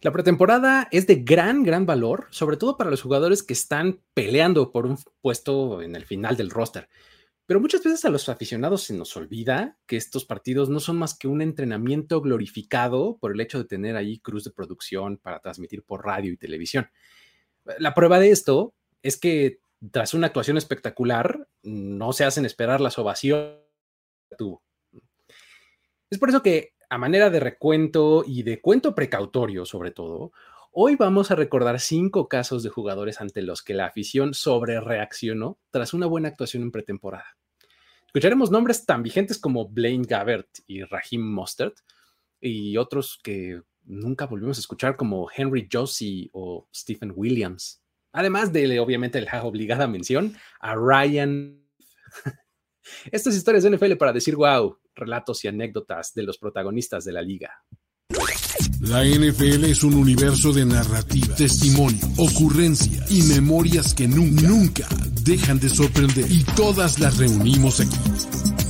La pretemporada es de gran, gran valor, sobre todo para los jugadores que están peleando por un puesto en el final del roster. Pero muchas veces a los aficionados se nos olvida que estos partidos no son más que un entrenamiento glorificado por el hecho de tener ahí cruz de producción para transmitir por radio y televisión. La prueba de esto es que tras una actuación espectacular, no se hacen esperar las ovaciones que tuvo. Es por eso que a manera de recuento y de cuento precautorio sobre todo, hoy vamos a recordar cinco casos de jugadores ante los que la afición sobre reaccionó tras una buena actuación en pretemporada. Escucharemos nombres tan vigentes como Blaine Gabbert y Raheem Mostert y otros que nunca volvimos a escuchar como Henry Josie o Stephen Williams. Además de, obviamente, la obligada mención a Ryan. Estas historias de NFL para decir wow, relatos y anécdotas de los protagonistas de la liga. La NFL es un universo de narrativa, testimonio, ocurrencia y memorias que nunca, nunca dejan de sorprender. Y todas las reunimos aquí.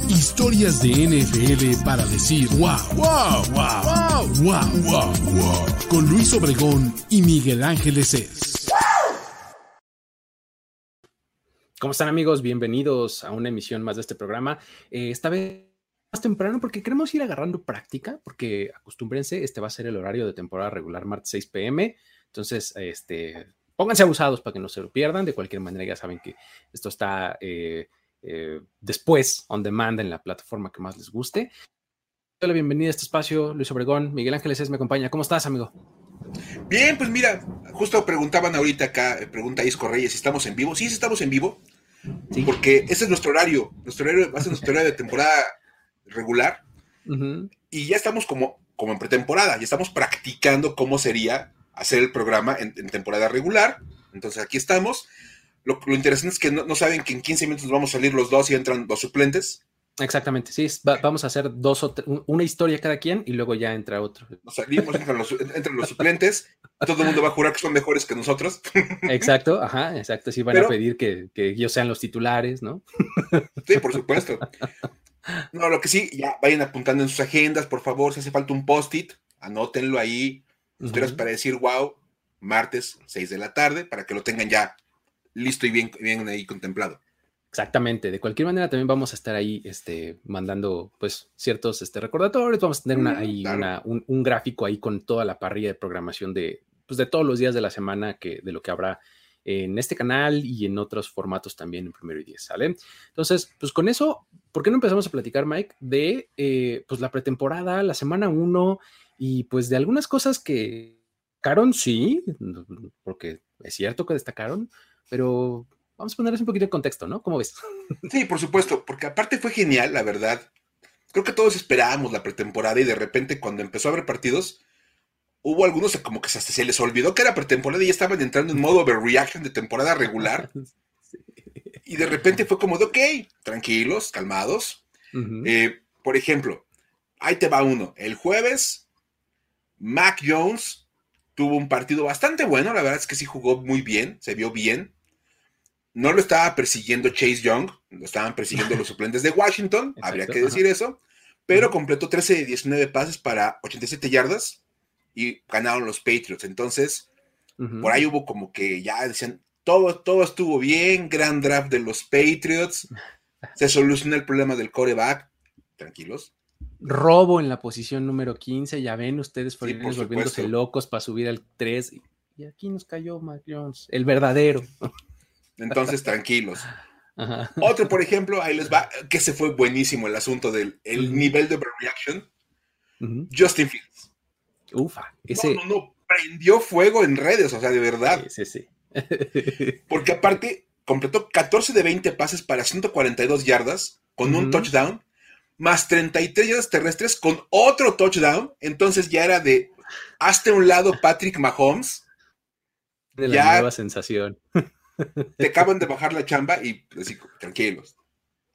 Historias de NFL para decir wow, wow, wow, wow, wow, wow, wow. Con Luis Obregón y Miguel Ángeles es. ¿Cómo están amigos? Bienvenidos a una emisión más de este programa. Eh, esta vez más temprano porque queremos ir agarrando práctica, porque acostúmbrense, este va a ser el horario de temporada regular, martes 6 pm. Entonces, este, pónganse abusados para que no se lo pierdan. De cualquier manera, ya saben que esto está eh, eh, después on demand en la plataforma que más les guste. Hola, bienvenida a este espacio, Luis Obregón. Miguel Ángeles es me acompaña. ¿Cómo estás, amigo? Bien, pues mira, justo preguntaban ahorita acá, eh, pregunta Isco Reyes, si estamos en vivo. Sí, sí estamos en vivo. Sí. Porque ese es nuestro horario. Nuestro horario va a ser nuestro horario de temporada regular y ya estamos como, como en pretemporada, ya estamos practicando cómo sería hacer el programa en, en temporada regular. Entonces aquí estamos. Lo, lo interesante es que no, no, saben que en 15 minutos vamos a salir los dos y entran los suplentes. Exactamente, sí, va, vamos a hacer dos o una historia cada quien y luego ya entra otro. Nos salimos, entran los, entran los suplentes, todo el mundo va a jurar que son mejores que nosotros. Exacto, ajá, exacto, sí van Pero, a pedir que, que ellos sean los titulares, ¿no? Sí, por supuesto. No, lo que sí, ya vayan apuntando en sus agendas, por favor, si hace falta un post-it, anótenlo ahí, uh -huh. para decir, wow, martes, 6 de la tarde, para que lo tengan ya listo y bien, bien ahí contemplado. Exactamente, de cualquier manera también vamos a estar ahí este, mandando pues ciertos este, recordatorios, vamos a tener una, ahí claro. una, un, un, gráfico ahí con toda la parrilla de programación de, pues, de todos los días de la semana que, de lo que habrá en este canal y en otros formatos también en primero y diez, ¿sale? Entonces, pues con eso, ¿por qué no empezamos a platicar, Mike, de eh, pues la pretemporada, la semana uno y pues de algunas cosas que destacaron, sí, porque es cierto que destacaron, pero vamos a ponerles un poquito de contexto, ¿no? ¿Cómo ves? Sí, por supuesto, porque aparte fue genial, la verdad. Creo que todos esperábamos la pretemporada y de repente cuando empezó a haber partidos, hubo algunos como que hasta se les olvidó que era pretemporada y ya estaban entrando en modo overreaction de temporada regular. Sí. Y de repente fue como de, ok, tranquilos, calmados. Uh -huh. eh, por ejemplo, ahí te va uno. El jueves, Mac Jones tuvo un partido bastante bueno. La verdad es que sí jugó muy bien, se vio bien. No lo estaba persiguiendo Chase Young, lo estaban persiguiendo los suplentes de Washington, Exacto, habría que decir ajá. eso. Pero completó 13 de 19 pases para 87 yardas y ganaron los Patriots. Entonces, uh -huh. por ahí hubo como que ya decían, todo, todo estuvo bien, gran draft de los Patriots, se solucionó el problema del coreback, tranquilos. Robo en la posición número 15, ya ven ustedes sí, por volviéndose locos para subir al 3, y aquí nos cayó Mac Jones, el verdadero. Entonces, tranquilos. Ajá. Otro, por ejemplo, ahí les va, que se fue buenísimo el asunto del el uh -huh. nivel de reaction. Uh -huh. Justin Fields. Ufa, ese... No, no, no, prendió fuego en redes, o sea, de verdad. Sí, sí, sí. Porque aparte, completó 14 de 20 pases para 142 yardas con uh -huh. un touchdown, más 33 yardas terrestres con otro touchdown. Entonces ya era de, hazte un lado Patrick Mahomes. De la ya nueva sensación. Te acaban de bajar la chamba y así, tranquilos.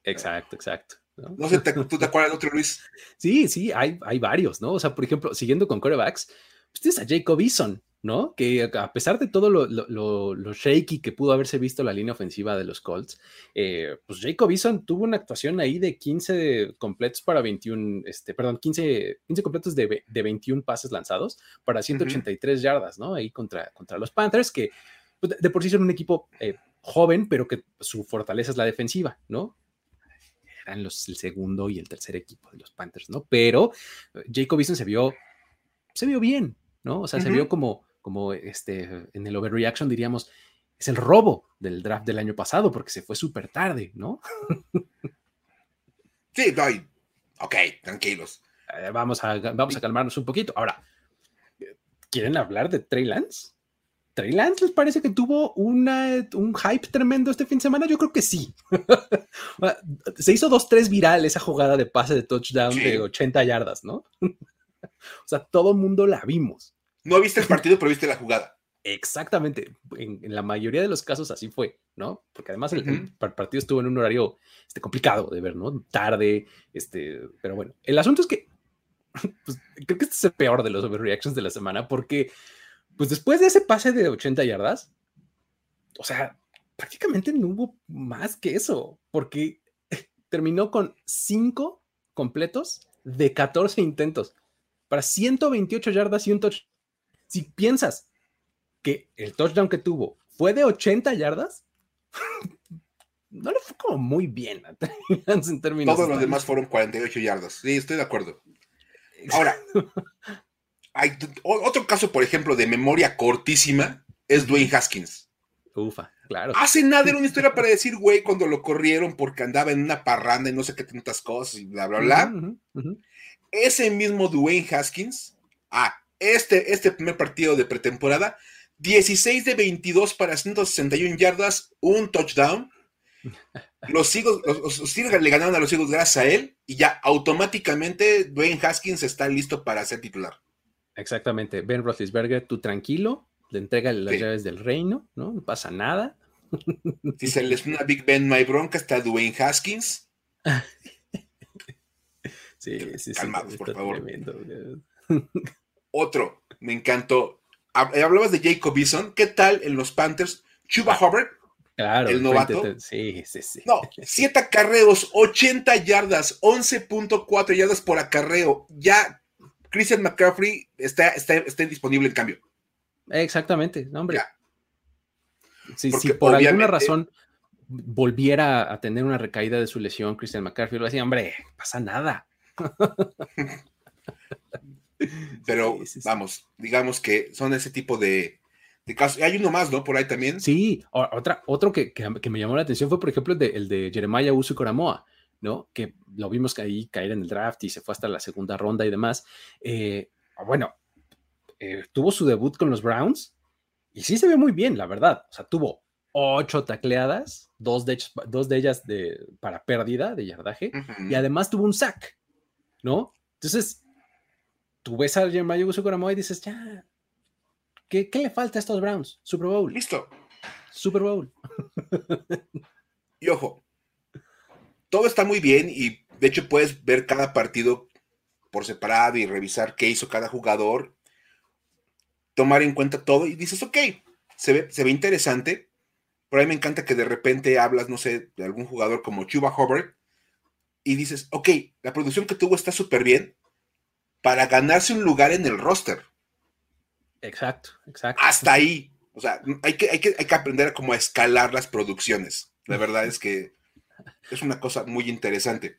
Exacto, exacto. ¿No? no sé, ¿te, ¿tú te acuerdas de otro, Luis? Sí, sí, hay, hay varios, ¿no? O sea, por ejemplo, siguiendo con corebacks, pues tienes a Jacob Eason, ¿no? Que a pesar de todo lo, shaky que pudo haberse visto la línea ofensiva de los Colts, eh, pues Jacob Eason tuvo una actuación ahí de 15 completos para 21, este, perdón, 15, 15 completos de, de 21 pases lanzados para 183 yardas, ¿no? Ahí contra, contra los Panthers, que pues, de, por sí son un equipo eh, joven, pero que su fortaleza es la defensiva, ¿no? Eran los, el segundo y el tercer equipo de los Panthers, ¿no? Pero eh, Jacob Eason se vio, se vio bien, ¿no? O sea, se vio como como este, en el overreaction diríamos, es el robo del draft del año pasado porque se fue súper tarde, ¿no? Sí, doy. Ok, tranquilos. Eh, vamos, a, vamos a calmarnos un poquito. Ahora, ¿quieren hablar de Trey Lance? ¿Trey Lance les parece que tuvo una, un hype tremendo este fin de semana? Yo creo que sí. Se hizo 2-3 viral esa jugada de pase de touchdown de 80 yardas, ¿no? o sea, todo el mundo la vimos. No viste el partido, pero viste la jugada. Exactamente. En, la mayoría de los casos así fue, ¿no? Porque además el, partido estuvo en un horario este, complicado de ver, ¿no? Tarde, este, pero bueno. El asunto es que pues, creo que este es el peor de los overreactions de la semana porque, pues después de ese pase de 80 yardas, o sea, prácticamente no hubo más que eso, porque terminó con 5 completos de 14 intentos para 128 yardas y un touchdown si piensas que el touchdown que tuvo fue de 80 yardas, no le fue como muy bien en términos. Todos los demás fueron 48 yardas. Sí, estoy de acuerdo. Ahora, hay otro caso, por ejemplo, de memoria cortísima es Dwayne Haskins. Ufa, claro. Hace nada era una historia para decir, güey, cuando lo corrieron porque andaba en una parranda y no sé qué tantas cosas y bla, bla, bla. Ese mismo Dwayne Haskins, ah, este, este primer partido de pretemporada, 16 de 22 para 161 yardas, un touchdown. Los Eagles, los, le ganaron a los Eagles gracias a él y ya automáticamente Dwayne Haskins está listo para ser titular. Exactamente. Ben Roethlisberger, tú tranquilo, le entrega las llaves del reino, ¿no? No pasa nada. Si se les una Big Ben, no hay bronca, está Dwayne Haskins. sí, sí, sí. Calmados, por favor. Otro, me encantó. Eh, hablabas de Jacob Eason. ¿Qué tal en los Panthers? Chuba ah, Hubbard. Claro, el novato. sí, sí, sí. No, 7 acarreos, 80 yardas, 11.4 yardas por acarreo. Ya Christian McCaffrey está, está, disponible en cambio. Exactamente, no, hombre. Si, por alguna razón volviera a tener una recaída de su lesión, Christian McCaffrey lo decía, hombre, pasa nada. Pero vamos, digamos que son ese tipo de, casos. Hay uno más, ¿no? Por ahí también. Sí, otra, otro que, me llamó la atención fue, por ejemplo, el de, el de Jeremiah Usu Coramoa, ¿no? Que lo vimos ahí caer en el draft y se fue hasta la segunda ronda y demás. Eh, bueno, eh, tuvo su debut con los Browns y sí se ve muy bien, la verdad. O sea, tuvo ocho tacleadas, dos de, dos de ellas de, para pérdida de yardaje, y además tuvo un sack, ¿no? Entonces, tú ves a Jeremiah Coramoa y dices, ya, ¿qué, le falta a estos Browns? Super Bowl. Listo. Super Bowl. y ojo, todo está muy bien y de hecho puedes ver cada partido por separado y revisar qué hizo cada jugador, tomar en cuenta todo y dices, ok, se ve, se ve interesante. Por ahí me encanta que de repente hablas, no sé, de algún jugador como Chuba Hubbard y dices, ok, la producción que tuvo está súper bien, para ganarse un lugar en el roster. Exacto, exacto. Hasta ahí. O sea, hay que, hay que, hay que aprender como a escalar las producciones. La verdad es que es una cosa muy interesante.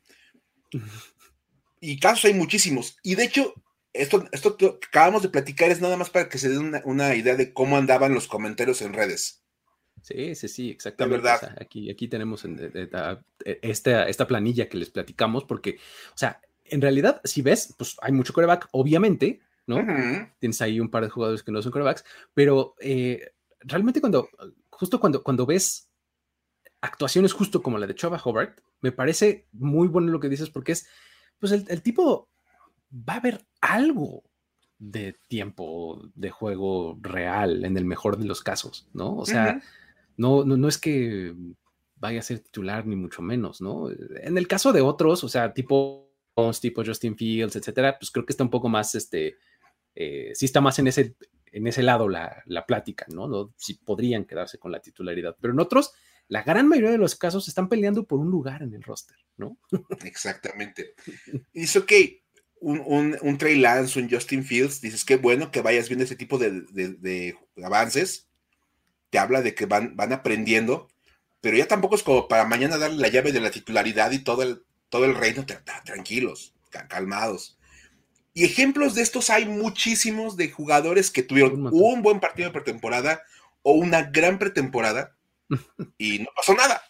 Y casos hay muchísimos. Y de hecho, esto, esto que acabamos de platicar es nada más para que se den una, idea de cómo andaban los comentarios en redes. Sí, sí, sí, exactamente. verdad. aquí, aquí tenemos eh, eh, esta, esta planilla que les platicamos, porque, o sea, en realidad, si ves, pues hay mucho coreback, obviamente, ¿no? Tienes ahí un par de jugadores que no son corebacks, pero eh, realmente cuando, justo cuando, cuando ves actuaciones justo como la de Chava Hobart, me parece muy bueno lo que dices porque es, pues el, tipo va a ver algo de tiempo de juego real en el mejor de los casos, ¿no? O sea, no, no, no es que vaya a ser titular ni mucho menos, ¿no? En el caso de otros, o sea, tipo tipo Justin Fields, etcétera, pues creo que está un poco más, este, eh, sí está más en ese, en ese lado la, la plática, ¿no? ¿no? Si podrían quedarse con la titularidad, pero en otros, la gran mayoría de los casos están peleando por un lugar en el roster, ¿no? Exactamente. Dice, ok, un, un, Trey Lance, un Justin Fields, dices que bueno que vayas viendo ese tipo de, avances, te habla de que van, van aprendiendo, pero ya tampoco es como para mañana darle la llave de la titularidad y todo el, todo el reino, tranquilos, calmados. Y ejemplos de estos hay muchísimos de jugadores que tuvieron un buen partido de pretemporada o una gran pretemporada y no pasó nada.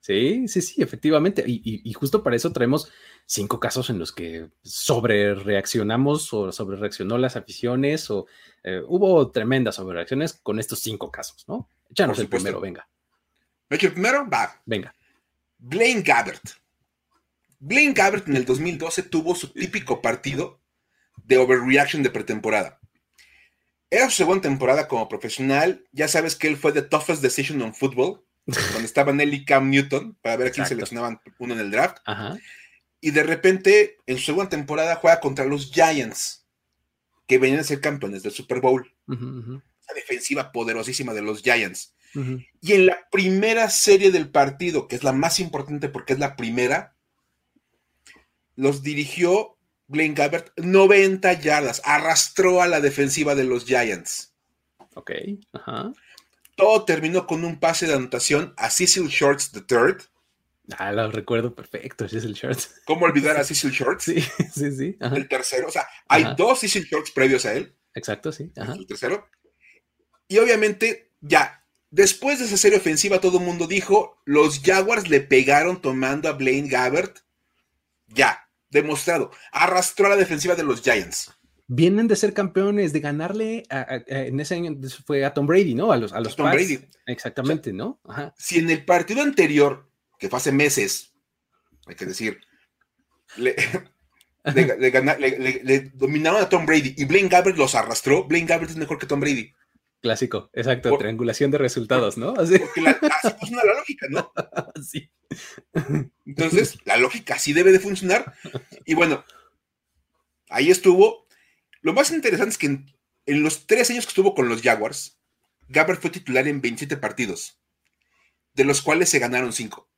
Sí, sí, sí, efectivamente. Y, justo para eso traemos cinco casos en los que sobre reaccionamos o sobre reaccionó las aficiones o eh, hubo tremendas sobre reacciones con estos cinco casos, ¿no? Échanos el primero, venga. ¿Me el primero? Va. Venga. Blaine Gabbert. Blaine Gabbert en el 2012 tuvo su típico partido de overreaction de pretemporada. Era su segunda temporada como profesional. Ya sabes que él fue the toughest decision on football cuando estaban él y Cam Newton para ver a quién seleccionaban uno en el draft. Y de repente, en su segunda temporada, juega contra los Giants, que venían a ser campeones del Super Bowl. La defensiva poderosísima de los Giants. Y en la primera serie del partido, que es la más importante porque es la primera, los dirigió Blaine Gabbert 90 yardas, arrastró a la defensiva de los Giants. Ok, ajá. Todo terminó con un pase de anotación a Cecil Shorts III. Ah, lo recuerdo perfecto, Cecil Shorts. ¿Cómo olvidar a Cecil Shorts? Sí, sí, sí. El tercero, o sea, hay dos Cecil Shorts previos a él. Exacto, sí. El tercero. Y obviamente, ya, después de esa serie ofensiva, todo el mundo dijo, los Jaguars le pegaron tomando a Blaine Gabbert. Ya, demostrado. Arrastró a la defensiva de los Giants vienen de ser campeones, de ganarle en ese año fue a Tom Brady, ¿no? A los, a los Tom Brady. Exactamente, ¿no? Si en el partido anterior, que fue hace meses, hay que decir, le, dominaron a Tom Brady y Blaine Gabbert los arrastró, Blaine Gabbert es mejor que Tom Brady. Clásico, exacto, triangulación de resultados, ¿no? Así. Porque la, así funciona la lógica, ¿no? Sí. Entonces, la lógica sí debe de funcionar. Y bueno, ahí estuvo, lo más interesante es que en, los tres años que estuvo con los Jaguars, Gabbert fue titular en 27 partidos, de los cuales se ganaron 5.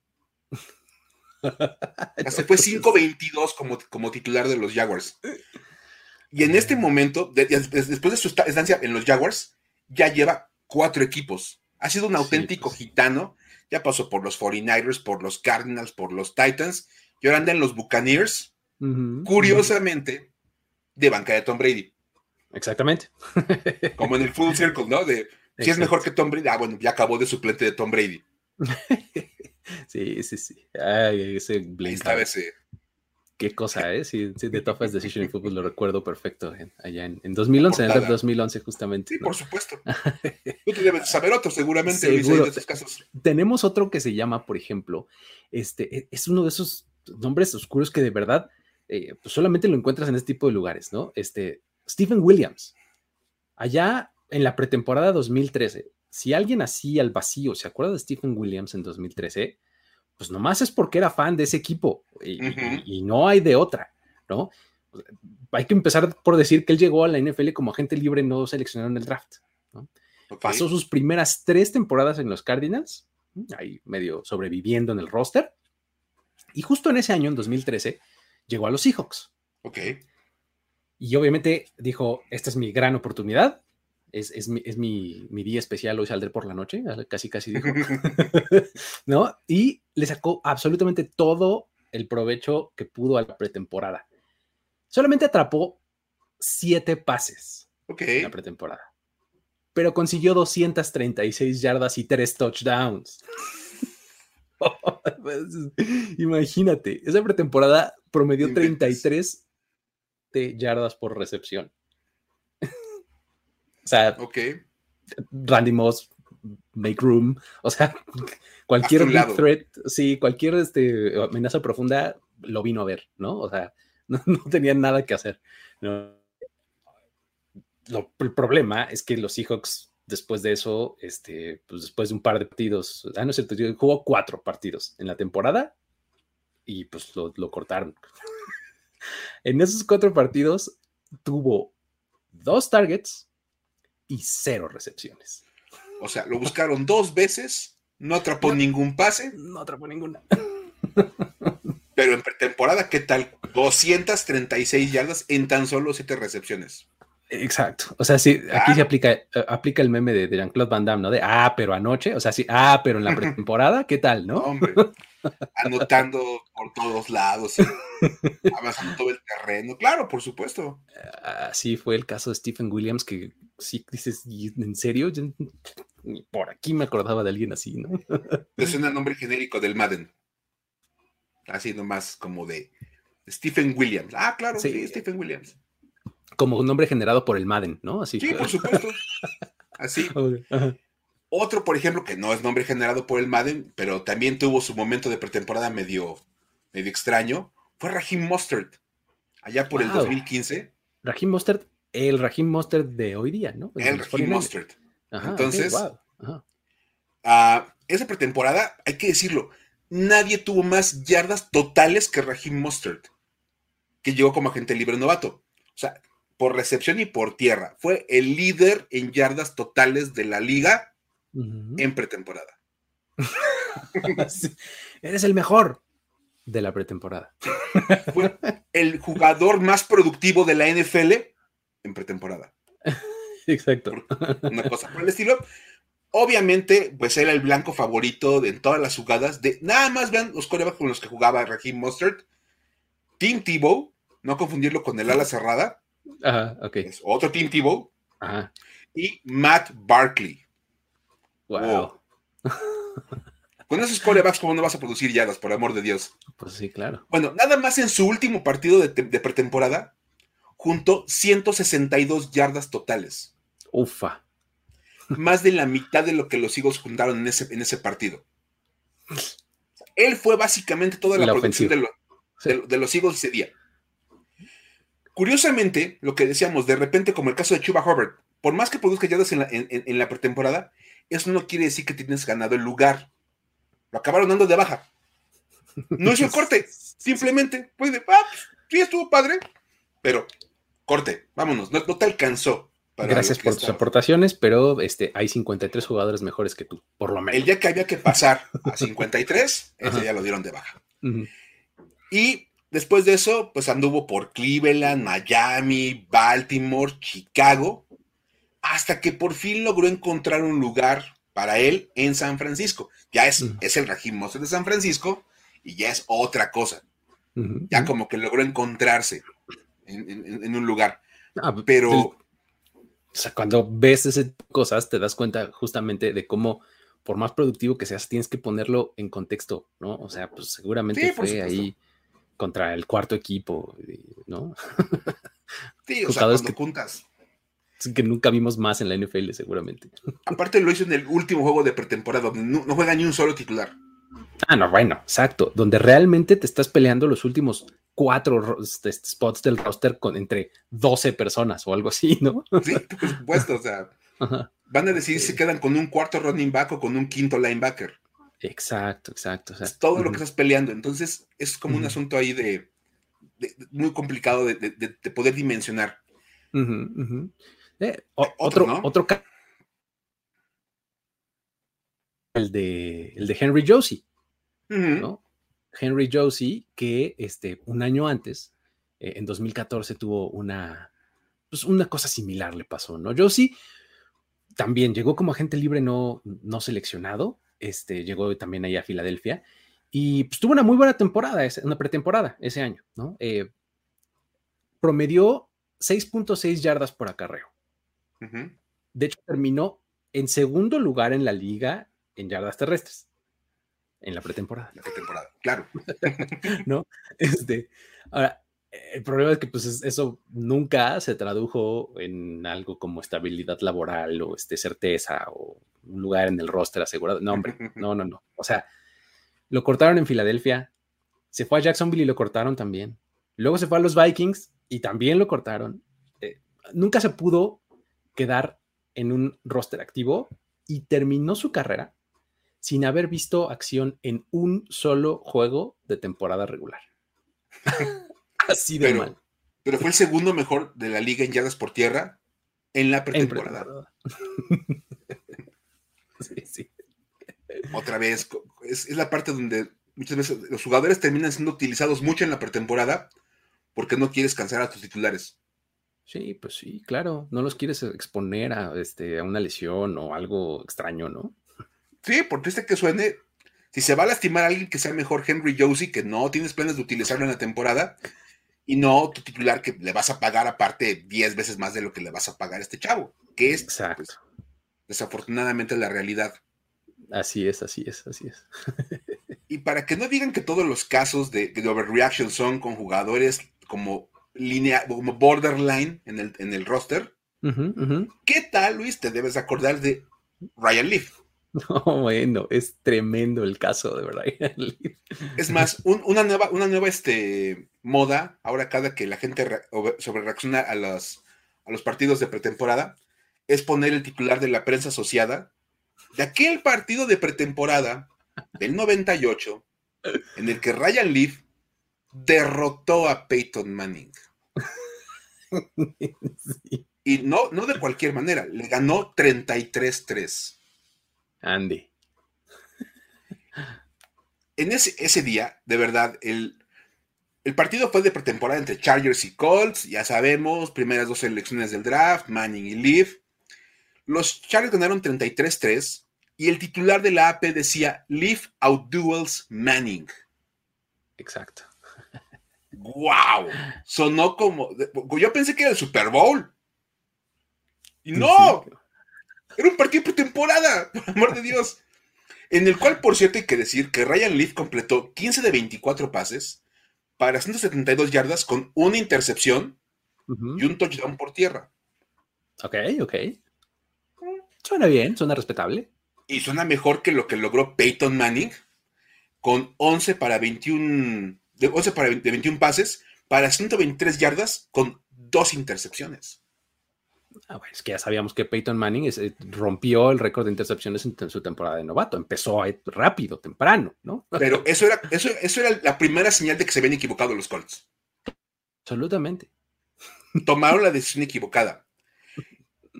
se fue 5-22 como, como titular de los Jaguars. Y en este momento, después de su estancia en los Jaguars, ya lleva cuatro equipos. Ha sido un auténtico pues. gitano. Ya pasó por los 49ers, por los Cardinals, por los Titans. Y ahora anda en los Buccaneers. Curiosamente, de banca de Tom Brady. Exactamente. Como en el full circle, ¿no? De si es mejor que Tom Brady. Ah, bueno, ya acabó de suplente de Tom Brady. sí, sí, sí. Ay, ese ese. Qué cosa, ¿eh? Sí, sí The Toughest Decision in Football lo recuerdo perfecto allá en, en 2011, en el 2011 justamente. Sí, por supuesto. Tú debes saber otro seguramente, Seguro. de estos casos. Tenemos otro que se llama, por ejemplo, este, e, es uno de esos nombres oscuros que de verdad eh, pues solamente lo encuentras en este tipo de lugares, ¿no? Este, Stephen Williams, allá en la pretemporada 2013, si alguien así al vacío se acuerda de Stephen Williams en 2013, pues nomás es porque era fan de ese equipo y, no hay de otra, ¿no? Hay que empezar por decir que él llegó a la NFL como agente libre no seleccionado en el draft. ¿no? Pasó sus primeras tres temporadas en los Cardinals, ahí medio sobreviviendo en el roster. Y justo en ese año, en 2013, llegó a los Seahawks. Ok. Y obviamente dijo, esta es mi gran oportunidad, es, mi, día especial, hoy saldré por la noche, casi casi dijo, ¿no? Y le sacó absolutamente todo el provecho que pudo a la pretemporada. Solamente atrapó siete pases en la pretemporada, pero consiguió 236 yardas y tres touchdowns. Imagínate, esa pretemporada promedió 33 de yardas por recepción. O sea, Randy Moss, make room, o sea, cualquier big threat, sí, cualquier este, amenaza profunda lo vino a ver, ¿no? O sea, no, no tenían nada que hacer. Lo, el problema es que los Seahawks después de eso, este, pues después de un par de partidos, ah, no es cierto, jugó cuatro partidos en la temporada y pues lo, cortaron. en esos cuatro partidos tuvo dos targets, y cero recepciones. O sea, lo buscaron dos veces, no atrapó ningún pase. No atrapó ninguna. Pero en pretemporada, ¿qué tal? 236 yardas en tan solo siete recepciones. Exacto. O sea, sí, aquí se aplica, eh, aplica el meme de, Jean-Claude Van Damme, ¿no? De, ah, pero anoche, o sea, sí, ah, pero en la pretemporada, ¿qué tal, no? Hombre, anotando por todos lados, avanzando todo el terreno. Claro, por supuesto. Así fue el caso de Stephen Williams, que sí dices, ¿en serio? por aquí me acordaba de alguien así, ¿no? Es un nombre genérico del Madden. Así nomás como de Stephen Williams. Ah, claro, sí Stephen Williams como un nombre generado por el Madden, ¿no? Así. Sí, por supuesto. Así. Otro, por ejemplo, que no es nombre generado por el Madden, pero también tuvo su momento de pretemporada medio, medio extraño, fue Raheem Mustard, allá por el 2015. Raheem Mustard, el Raheem Mustard de hoy día, ¿no? El, Raheem Mustard. Entonces, esa pretemporada, hay que decirlo, nadie tuvo más yardas totales que Raheem Mustard, que llegó como agente libre novato. O sea, por recepción y por tierra. Fue el líder en yardas totales de la liga en pretemporada. Eres el mejor de la pretemporada. Fue el jugador más productivo de la NFL en pretemporada. Exacto. una cosa por el estilo. Obviamente, pues era el blanco favorito de, en todas las jugadas. De, nada más vean los corebacks con los que jugaba Raheem Mustard. Tim Tebow, no confundirlo con el ala cerrada. Ajá, ok. Es otro Tim Tebow. Ajá. Y Matt Barkley. Wow. Con esos corebacks, ¿cómo no vas a producir yardas, por amor de Dios? Pues sí, claro. Bueno, nada más en su último partido de, pretemporada, juntó 162 yardas totales. Ufa. Más de la mitad de lo que los Eagles juntaron en ese, en ese partido. Él fue básicamente toda la, producción de, de, los Eagles ese día. Curiosamente, lo que decíamos, de repente, como el caso de Chuba Hubbard, por más que produzca yardas en la, en, la pretemporada, eso no quiere decir que tienes ganado el lugar. Lo acabaron dando de baja. No es el corte, simplemente, pues, ah, pues, sí estuvo padre, pero corte, vámonos, no, te alcanzó. Gracias por tus aportaciones, pero este, hay 53 jugadores mejores que tú, por lo menos. El día que había que pasar a 53, ese ya lo dieron de baja. Y Después de eso, pues anduvo por Cleveland, Miami, Baltimore, Chicago, hasta que por fin logró encontrar un lugar para él en San Francisco. Ya es, es el Rajim de San Francisco y ya es otra cosa. Ya como que logró encontrarse en, un lugar. Ah, Pero... o sea, cuando ves esas cosas, te das cuenta justamente de cómo, por más productivo que seas, tienes que ponerlo en contexto, ¿no? O sea, pues seguramente fue ahí contra el cuarto equipo, ¿no? Sí, o sea, cuando que, juntas. Que nunca vimos más en la NFL, seguramente. Aparte lo hizo en el último juego de pretemporada, donde no, juega ni un solo titular. Ah, no, bueno, exacto. Donde realmente te estás peleando los últimos cuatro este, spots del roster con entre 12 personas o algo así, ¿no? Sí, por supuesto, o sea, van a decidir si quedan con un cuarto running back o con un quinto linebacker. Exacto, exacto. es todo lo que estás peleando. Entonces, es como un asunto ahí de, muy complicado de, poder dimensionar. Eh, otro, otro el de, el de Henry Josie, ¿no? Henry Josie, que este, un año antes, eh, en 2014, tuvo una, pues una cosa similar le pasó, ¿no? Josie también llegó como agente libre no, no seleccionado, este, llegó también ahí a Filadelfia y pues, tuvo una muy buena temporada, una pretemporada ese año, ¿no? Eh, promedió 6.6 yardas por acarreo. De hecho, terminó en segundo lugar en la liga en yardas terrestres en la pretemporada. La pretemporada, claro. ¿No? Este, ahora, el problema es que pues eso nunca se tradujo en algo como estabilidad laboral o este, certeza o un lugar en el roster asegurado. No, hombre, no, no, no. O sea, lo cortaron en Filadelfia, se fue a Jacksonville y lo cortaron también. Luego se fue a los Vikings y también lo cortaron. Eh, nunca se pudo quedar en un roster activo y terminó su carrera sin haber visto acción en un solo juego de temporada regular. Así de pero, mal. Pero fue el segundo mejor de la liga en yardas por tierra En la pretemporada. sí, sí. Otra vez, es, es, la parte donde muchas veces los jugadores terminan siendo utilizados mucho en la pretemporada porque no quieres cansar a tus titulares. Sí, pues sí, claro. No los quieres exponer a, este, a una lesión o algo extraño, ¿no? Sí, porque este que suene, si se va a lastimar a alguien que sea mejor Henry Josie, que no tienes planes de utilizarlo en la temporada, y no tu titular que le vas a pagar aparte 10 veces más de lo que le vas a pagar a este chavo, que es pues, desafortunadamente la realidad. Así es, así es, así es. y para que no digan que todos los casos de, de overreaction son con jugadores como línea, como borderline en el, en el roster. ¿Qué tal, Luis? Te debes acordar de Ryan Leaf. No, bueno, es tremendo el caso de Ryan Leaf. Es más, una nueva, una nueva este, moda, ahora cada que la gente sobre reacciona a los, a los partidos de pretemporada, es poner el titular de la prensa asociada de aquel partido de pretemporada del 98 en el que Ryan Leaf derrotó a Peyton Manning. Y no, no de cualquier manera, le ganó 33-3. Andy. En ese, ese, día, de verdad, el, el partido fue de pretemporada entre Chargers y Colts, ya sabemos, primeras dos selecciones del draft, Manning y Leaf. Los Chargers ganaron 33-3 y el titular de la AP decía Leaf outduels Manning. Exacto. ¡Wow! Sonó como. Yo pensé que era el Super Bowl. Y no. Era un partido pretemporada, por amor de Dios. En el cual, por cierto, hay que decir que Ryan Leaf completó 15 de 24 pases para 172 yardas con una intercepción y un touchdown por tierra. Ok, ok. Suena bien, suena respetable. Y suena mejor que lo que logró Peyton Manning con 11 para 21 de 11 para 21 pases para 123 yardas con dos intercepciones. Ah, bueno, es que ya sabíamos que Peyton Manning eh, rompió el récord de intercepciones en, su temporada de novato. Empezó rápido, temprano, ¿no? Pero eso era, eso, eso era la primera señal de que se habían equivocado los Colts. Absolutamente. Tomaron la decisión equivocada.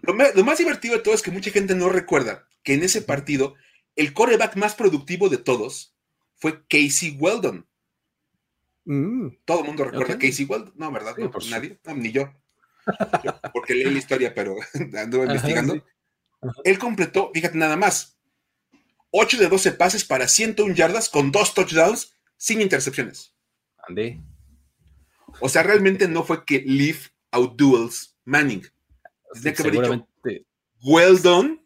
Lo más, lo más divertido de todo es que mucha gente no recuerda que en ese partido el coreback más productivo de todos fue Casey Weldon, Mm. Todo el mundo recuerda a Casey Weld. No, ¿verdad? no, por nadie. ni yo. Porque leí la historia, pero anduve investigando. Él completó, fíjate nada más, 8 de 12 pases para 101 yardas con dos touchdowns sin intercepciones. Andé. O sea, realmente no fue que Leaf outduels Manning. Tenía que haber dicho, well done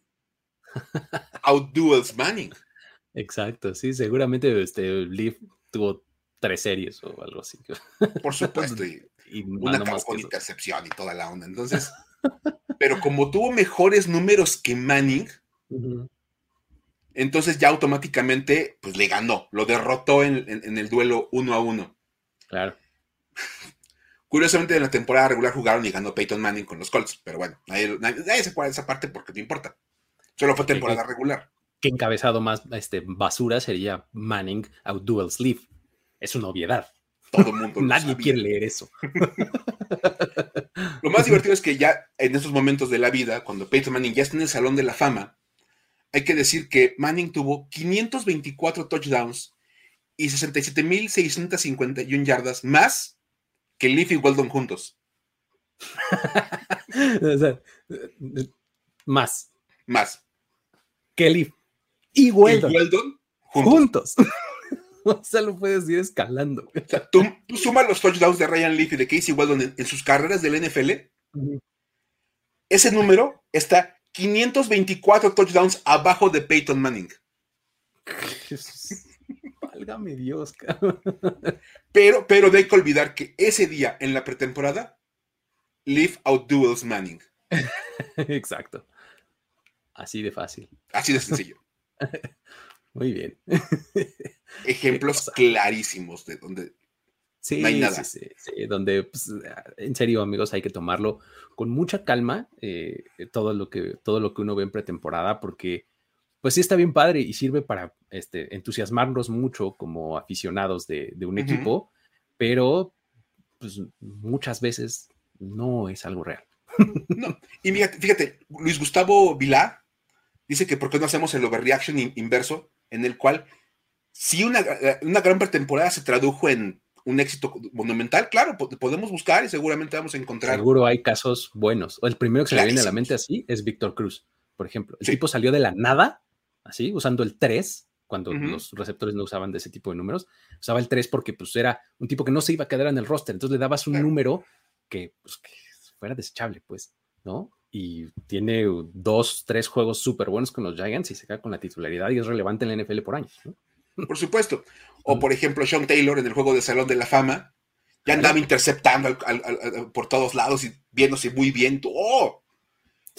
outduels Manning. Exacto, sí, seguramente este, Leaf tuvo tres series o algo así. Por supuesto, y, una con intercepción y toda la onda. Entonces, pero como tuvo mejores números que Manning, entonces ya automáticamente pues le ganó, lo derrotó en, el duelo uno a uno. Claro. Curiosamente en la temporada regular jugaron y ganó Peyton Manning con los Colts, pero bueno, nadie, se acuerda esa parte porque no importa. Solo fue temporada regular. Que encabezado más este, basura sería Manning outduel Sleeve es una obviedad. Todo el mundo. Nadie quiere leer eso. lo más divertido es que ya en esos momentos de la vida, cuando Peyton Manning ya está en el Salón de la Fama, hay que decir que Manning tuvo 524 touchdowns y 67.651 yardas más que Leaf y Weldon juntos. más. Más. Que Leaf y Weldon, juntos. o sea, lo puedes ir escalando. O sea, tú, sumas los touchdowns de Ryan Leaf y de Casey Weldon en, sus carreras del NFL. Ese número está 524 touchdowns abajo de Peyton Manning. Válgame Dios, Pero, pero no hay que olvidar que ese día en la pretemporada, Leaf outduels Manning. Exacto. Así de fácil. Así de sencillo. Muy bien. Ejemplos clarísimos de donde sí, no hay nada. Sí, sí, donde, pues, en serio, amigos, hay que tomarlo con mucha calma, eh, todo, lo que, todo lo que uno ve en pretemporada, porque pues sí está bien padre y sirve para este, entusiasmarnos mucho como aficionados de, un equipo, pero pues muchas veces no es algo real. No, y fíjate, Luis Gustavo Vilá dice que por qué no hacemos el overreaction inverso, en el cual si una, una gran pretemporada se tradujo en un éxito monumental, claro, podemos buscar y seguramente vamos a encontrar. Seguro hay casos buenos. El primero que se me viene a la mente así es Víctor Cruz, por ejemplo. El tipo salió de la nada, así, usando el 3, cuando los receptores no usaban de ese tipo de números. Usaba el 3 porque pues era un tipo que no se iba a quedar en el roster, entonces le dabas un número que, pues, que fuera desechable, pues, ¿no? Y tiene dos, tres juegos súper buenos con los Giants y se queda con la titularidad y es relevante en la NFL por años, ¿no? Por supuesto. O por ejemplo, Sean Taylor en el juego de Salón de la Fama, ya andaba interceptando por todos lados y viéndose muy bien. ¡Oh!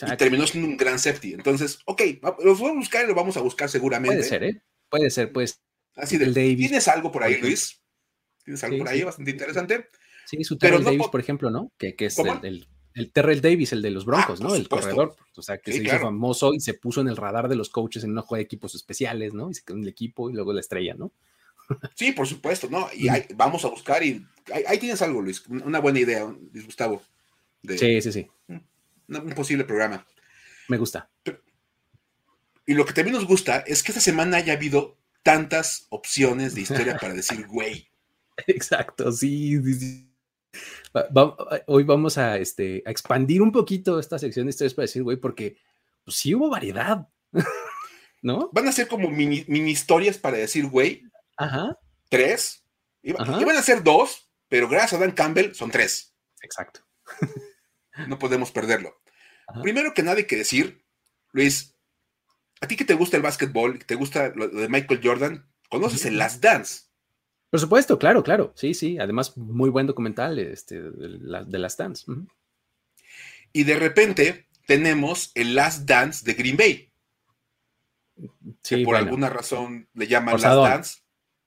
Y terminó siendo un gran safety. Entonces, ok, los vamos a buscar y lo vamos a buscar seguramente. Puede ser, ¿eh? Puede ser, pues. Así de, ¿Tienes algo por ahí, Luis? ¿Tienes algo por ahí bastante interesante? Sí, su Terrell Davis, por ejemplo, ¿no? Que, que es el, el, Terrell Davis, el de los Broncos, ah, ¿no? El corredor. O sea, que se hizo famoso y se puso en el radar de los coaches en una juega de equipos especiales, ¿no? Y se quedó en el equipo y luego la estrella, ¿no? Sí, por supuesto, ¿no? Y vamos a buscar y ahí, tienes algo, Luis, una buena idea, Luis Gustavo. sí, sí, sí. Un, posible programa. Me gusta. y lo que también nos gusta es que esta semana haya habido tantas opciones de historia para decir, güey. Exacto, sí, hoy vamos a, este, a expandir un poquito esta sección de historias para decir, güey, porque pues, sí hubo variedad, ¿no? Van a ser como mini, mini historias para decir, güey, Ajá. Tres. Iban a ser dos, pero gracias a Dan Campbell son tres. Exacto. no podemos perderlo. Primero que nada hay que decir, Luis, a ti que te gusta el básquetbol, que te gusta lo de Michael Jordan, ¿conoces el Last Dance? Por supuesto, claro, claro. Sí, sí. Además, muy buen documental este, de, Last Dance. Y de repente tenemos el Last Dance de Green Bay. Sí, que por alguna razón le llaman Last Dance.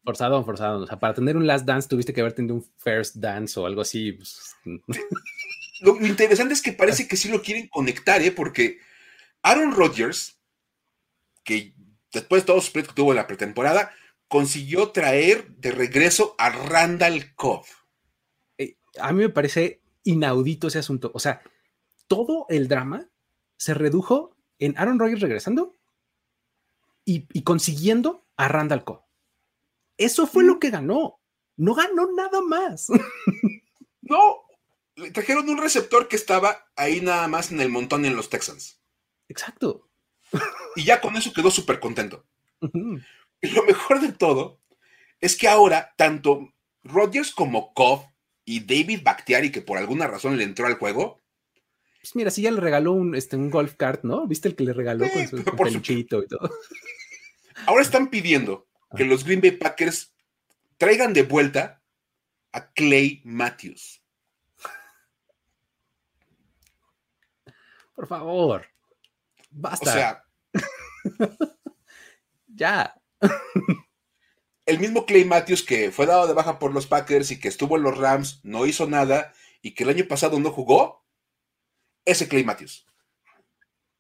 Forzado, forzado. O sea, para tener un last dance tuviste que haber tenido un first dance o algo así. Lo, interesante es que parece que sí lo quieren conectar, ¿eh? Porque Aaron Rodgers, que después de todos los proyectos que tuvo en la pretemporada, consiguió traer de regreso a Randall Cobb. Eh, a mí me parece inaudito ese asunto. O sea, todo el drama se redujo en Aaron Rodgers regresando y, y consiguiendo a Randall Cobb. Eso fue lo que ganó. No ganó nada más. no, le trajeron un receptor que estaba ahí nada más en el montón en los Texans. Exacto. Y ya con eso quedó súper contento. Y lo mejor de todo es que ahora tanto Rodgers como Cobb y David Bakhtiari, que por alguna razón le entró al juego. Pues mira, sí ya le regaló un, este, un golf cart, ¿no? ¿Viste el que le regaló con su peluchito y todo? Ahora están pidiendo que los Green Bay Packers traigan de vuelta a Clay Matthews. Por favor. Basta. O sea. ya. el mismo Clay Matthews que fue dado de baja por los Packers y que estuvo en los Rams, no hizo nada y que el año pasado no jugó, ese Clay Matthews.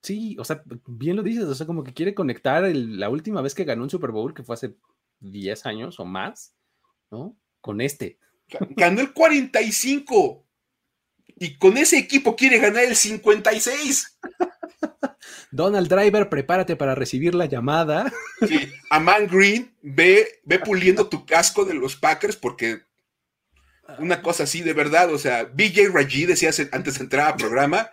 Sí, o sea, bien lo dices, o sea, como que quiere conectar la última vez que ganó un Super Bowl, que fue hace 10 años o más, ¿no? Con este. Ganó el 45 y con ese equipo quiere ganar el 56. Donald Driver, prepárate para recibir la llamada. Sí, Man Green, ve, ve puliendo tu casco de los Packers porque una cosa así de verdad, o sea, BJ Raji decía antes de entrar al programa,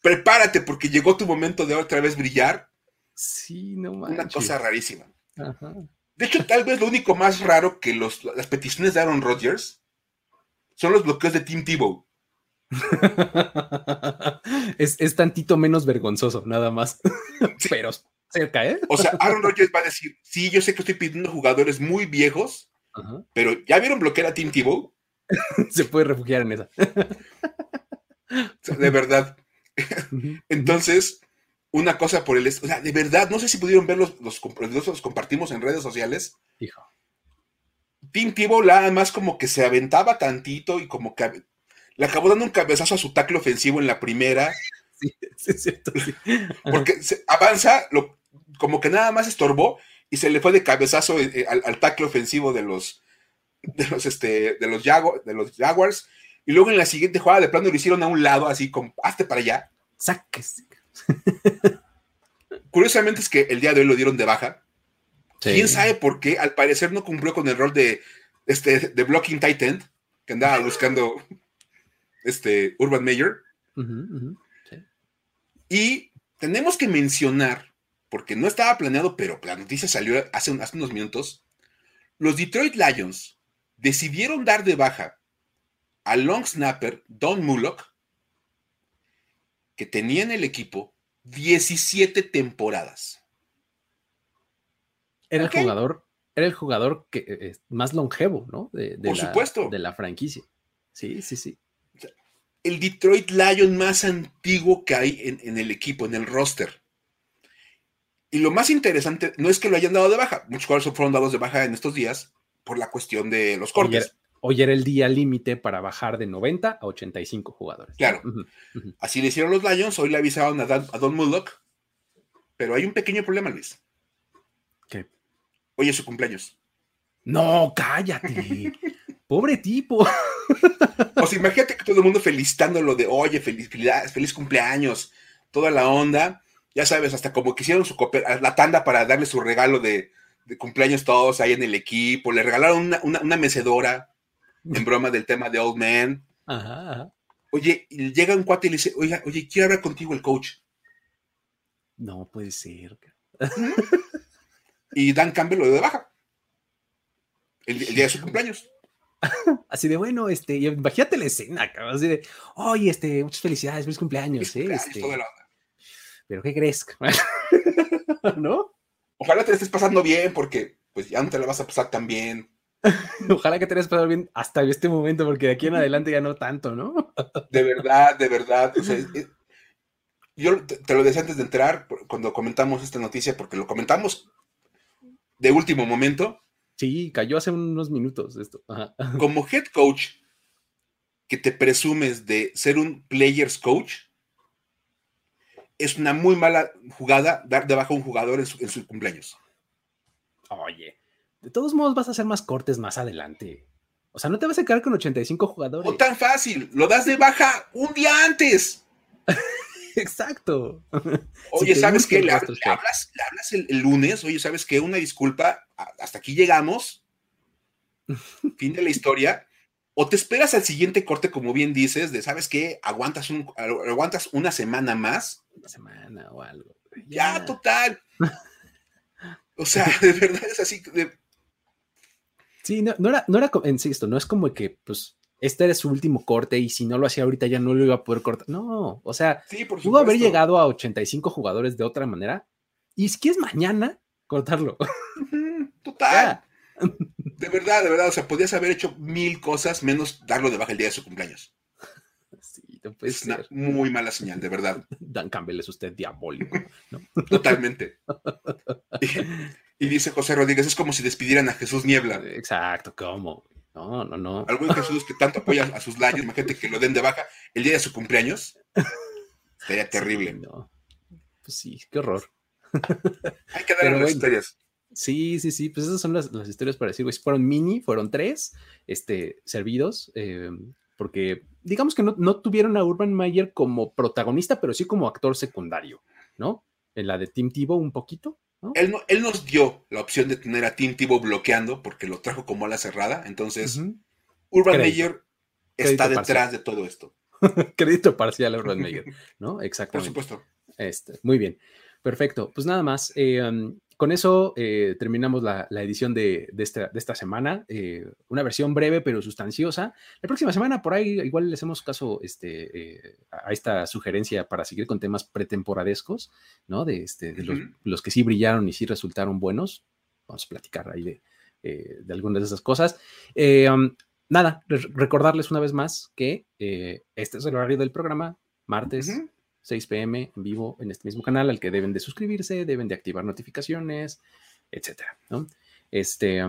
prepárate porque llegó tu momento de otra vez brillar. Sí, no manches. Una cosa rarísima. De hecho, tal vez lo único más raro que las peticiones de Aaron Rodgers son los bloqueos de Tim Tebow. es, tantito menos vergonzoso, nada más. Pero cerca, ¿eh? O sea, Aaron Rodgers va a decir, sí, yo sé que estoy pidiendo jugadores muy viejos, pero ¿ya vieron bloquear a Tim Tebow? Se puede refugiar en esa. de verdad. Entonces, una cosa por el... O sea, de verdad, no sé si pudieron ver los, los, los compartimos en redes sociales. Hijo. Tim Tebow nada más como que se aventaba tantito y como que le acabó dando un cabezazo a su tackle ofensivo en la primera. Sí, es cierto. Porque avanza, lo, como que nada más estorbó y se le fue de cabezazo eh, eh, al, al tackle ofensivo de los de los este de los, de los Jaguars Y luego en la siguiente jugada de plano lo hicieron a un lado, así con hazte para allá. Sáquese. Curiosamente es que el día de hoy lo dieron de baja. ¿Quién sabe por qué? Al parecer no cumplió con el rol de, este, de Blocking Titan, que andaba buscando este Urban Meyer. Y tenemos que mencionar, porque no estaba planeado, pero la noticia salió hace, hace unos minutos, los Detroit Lions decidieron dar de baja al long snapper Don Mullock, que tenía en el equipo 17 temporadas. Era el jugador, era el jugador que, eh, eh, más longevo, ¿no? De, Por supuesto. De la franquicia. Sí, sí, sí. El Detroit Lion más antiguo que hay en, el equipo, en el roster. Y lo más interesante no es que lo hayan dado de baja. Muchos jugadores fueron dados de baja en estos días por la cuestión de los cortes. Hoy era, el día límite para bajar de 90 a 85 jugadores. Claro. Así le hicieron los Lions. Hoy le avisaron a, a Don Mullock. Pero hay un pequeño problema, Luis. ¿Qué? Hoy es su cumpleaños. No, cállate. Pobre tipo. O sea, imagínate que todo el mundo felicitándolo de, oye, feliz, feliz cumpleaños, toda la onda. Ya sabes, hasta como que hicieron su la tanda para darle su regalo de, cumpleaños todos ahí en el equipo. Le regalaron una, mecedora en broma del tema de Old Man. Ajá, Oye, llega un cuate y le dice, oye, oye, quiero hablar contigo el coach. No puede ser. y Dan Campbell lo de baja. El, día de su cumpleaños. Así de bueno, este, imagínate la escena, cabrón, así de, oye, este, muchas felicidades, feliz cumpleaños, ¿eh? Este, pero ¿qué crees? ¿No? Ojalá te estés pasando bien, porque pues ya no te la vas a pasar tan bien. Ojalá que te hayas pasado bien hasta este momento, porque de aquí en adelante ya no tanto, ¿no? de verdad, de verdad. yo te, lo decía antes de entrar, cuando comentamos esta noticia, porque lo comentamos de último momento. Sí, cayó hace unos minutos esto. Como head coach, que te presumes de ser un players coach, es una muy mala jugada dar de baja a un jugador en su, cumpleaños. Oye, de todos modos vas a hacer más cortes más adelante. O sea, no te vas a quedar con 85 jugadores. No tan fácil, lo das de baja un día antes. Exacto. Oye, ¿sabes qué? Le, hablas, el, lunes, oye, ¿sabes qué? Una disculpa, hasta aquí llegamos. fin de la historia. O te esperas al siguiente corte, como bien dices, de, ¿sabes qué? Aguantas, un, aguantas una semana más. Una semana o algo. Ya, total. o sea, de verdad es así. Sí, no, no, era, no era, insisto, no es como que, pues, este era su último corte y si no lo hacía ahorita ya no lo iba a poder cortar. No, o sea, pudo haber llegado a 85 jugadores de otra manera y si quieres mañana, cortarlo. Total. De verdad, de verdad, o sea, podías haber hecho mil cosas menos darlo de baja el día de su cumpleaños. Sí, es una muy mala señal, de verdad. Dan Campbell es usted diabólico. Totalmente. Y, y, dice José Rodríguez, es como si despidieran a Jesús Niebla. Exacto, ¿cómo? No, no, no. Algún Jesús que tanto apoya a sus layos, imagínate que lo den de baja el día de su cumpleaños. Sería terrible. Pues sí, qué horror. Hay que dar las historias. Sí, sí, sí, pues esas son las, historias para decir, güey, fueron mini, fueron tres, este, servidos, eh, porque digamos que no, no, tuvieron a Urban Meyer como protagonista, pero sí como actor secundario, ¿no? En la de Tim Tebow un poquito, él, él, nos dio la opción de tener a Tim Tebow bloqueando porque lo trajo como ala cerrada. Entonces, Urban Meyer está detrás de todo esto. Crédito parcial a Urban Meyer, ¿no? Exactamente. Por supuesto. Este, muy bien. Perfecto. Pues nada más. Eh, um, con eso eh, terminamos la, edición de, esta, semana. Eh, una versión breve pero sustanciosa. La próxima semana por ahí igual le hacemos caso este, eh, a esta sugerencia para seguir con temas pretemporadescos, ¿no? De, este, los, que sí brillaron y sí resultaron buenos. Vamos a platicar ahí de, algunas de esas cosas. Um, nada, recordarles una vez más que este es el horario del programa, martes. 6 pm en vivo en este mismo canal al que deben de suscribirse, deben de activar notificaciones, etcétera, ¿no? Este,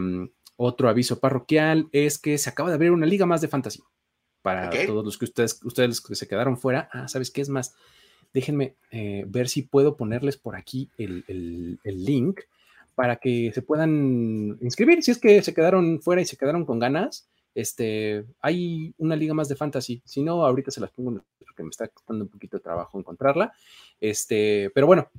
otro aviso parroquial es que se acaba de abrir una liga más de fantasy para todos los que ustedes, ustedes que se quedaron fuera. Ah, ¿sabes qué es más? Déjenme eh, ver si puedo ponerles por aquí el, el, link para que se puedan inscribir. Si es que se quedaron fuera y se quedaron con ganas, este, hay una liga más de fantasy. Si no, ahorita se las pongo porque me está costando un poquito de trabajo encontrarla. Este, pero bueno,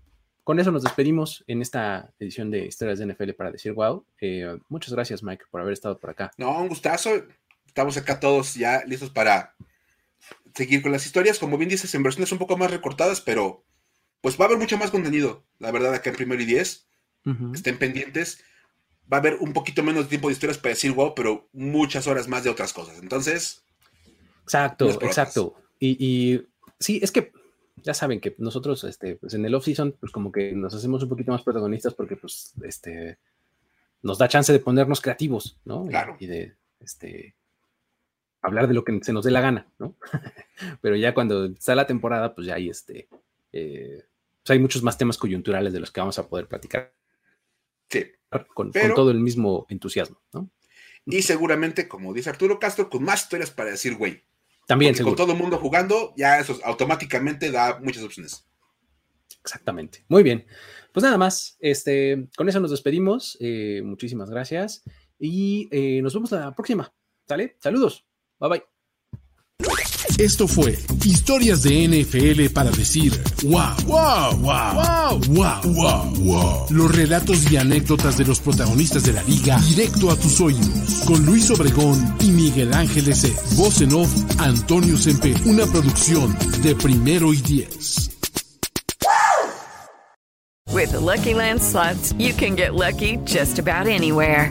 con eso nos despedimos en esta edición de Historias de NFL para decir wow. Eh, muchas gracias, Mike, por haber estado por acá. No, un gustazo. Estamos acá todos ya listos para seguir con las historias. Como bien dices, en versiones un poco más recortadas, pero pues va a haber mucho más contenido, la verdad, acá en primero y diez. Estén pendientes. Va a haber un poquito menos de tiempo de historias para decir wow, pero muchas horas más de otras cosas. Entonces. Exacto, exacto. Y, y, sí, es que ya saben que nosotros, este, pues en el off-season, pues como que nos hacemos un poquito más protagonistas porque, pues, este, nos da chance de ponernos creativos, ¿no? Claro. Y, de, este, hablar de lo que se nos dé la gana, ¿no? Pero ya cuando está la temporada, pues ya hay, este, eh, pues hay muchos más temas coyunturales de los que vamos a poder platicar. Sí. Con, con todo el mismo entusiasmo, ¿no? Y seguramente, como dice Arturo Castro, con más historias para decir, güey, también, seguro. Con todo el mundo jugando, ya eso automáticamente da muchas opciones. Exactamente. Muy bien. Pues nada más, este, con eso nos despedimos. Eh, muchísimas gracias. Y eh, nos vemos la próxima. ¿Sale? Saludos. Bye bye. Esto fue Historias de NFL para decir wow, wow, wow, wow, wow, wow, wow. Los relatos y anécdotas de los protagonistas de la liga directo a tus oídos. Con Luis Obregón y Miguel Ángeles E. Voz en off, Antonio Sempe. Una producción de primero y diez. With the Lucky Land slots, you can get lucky just about anywhere.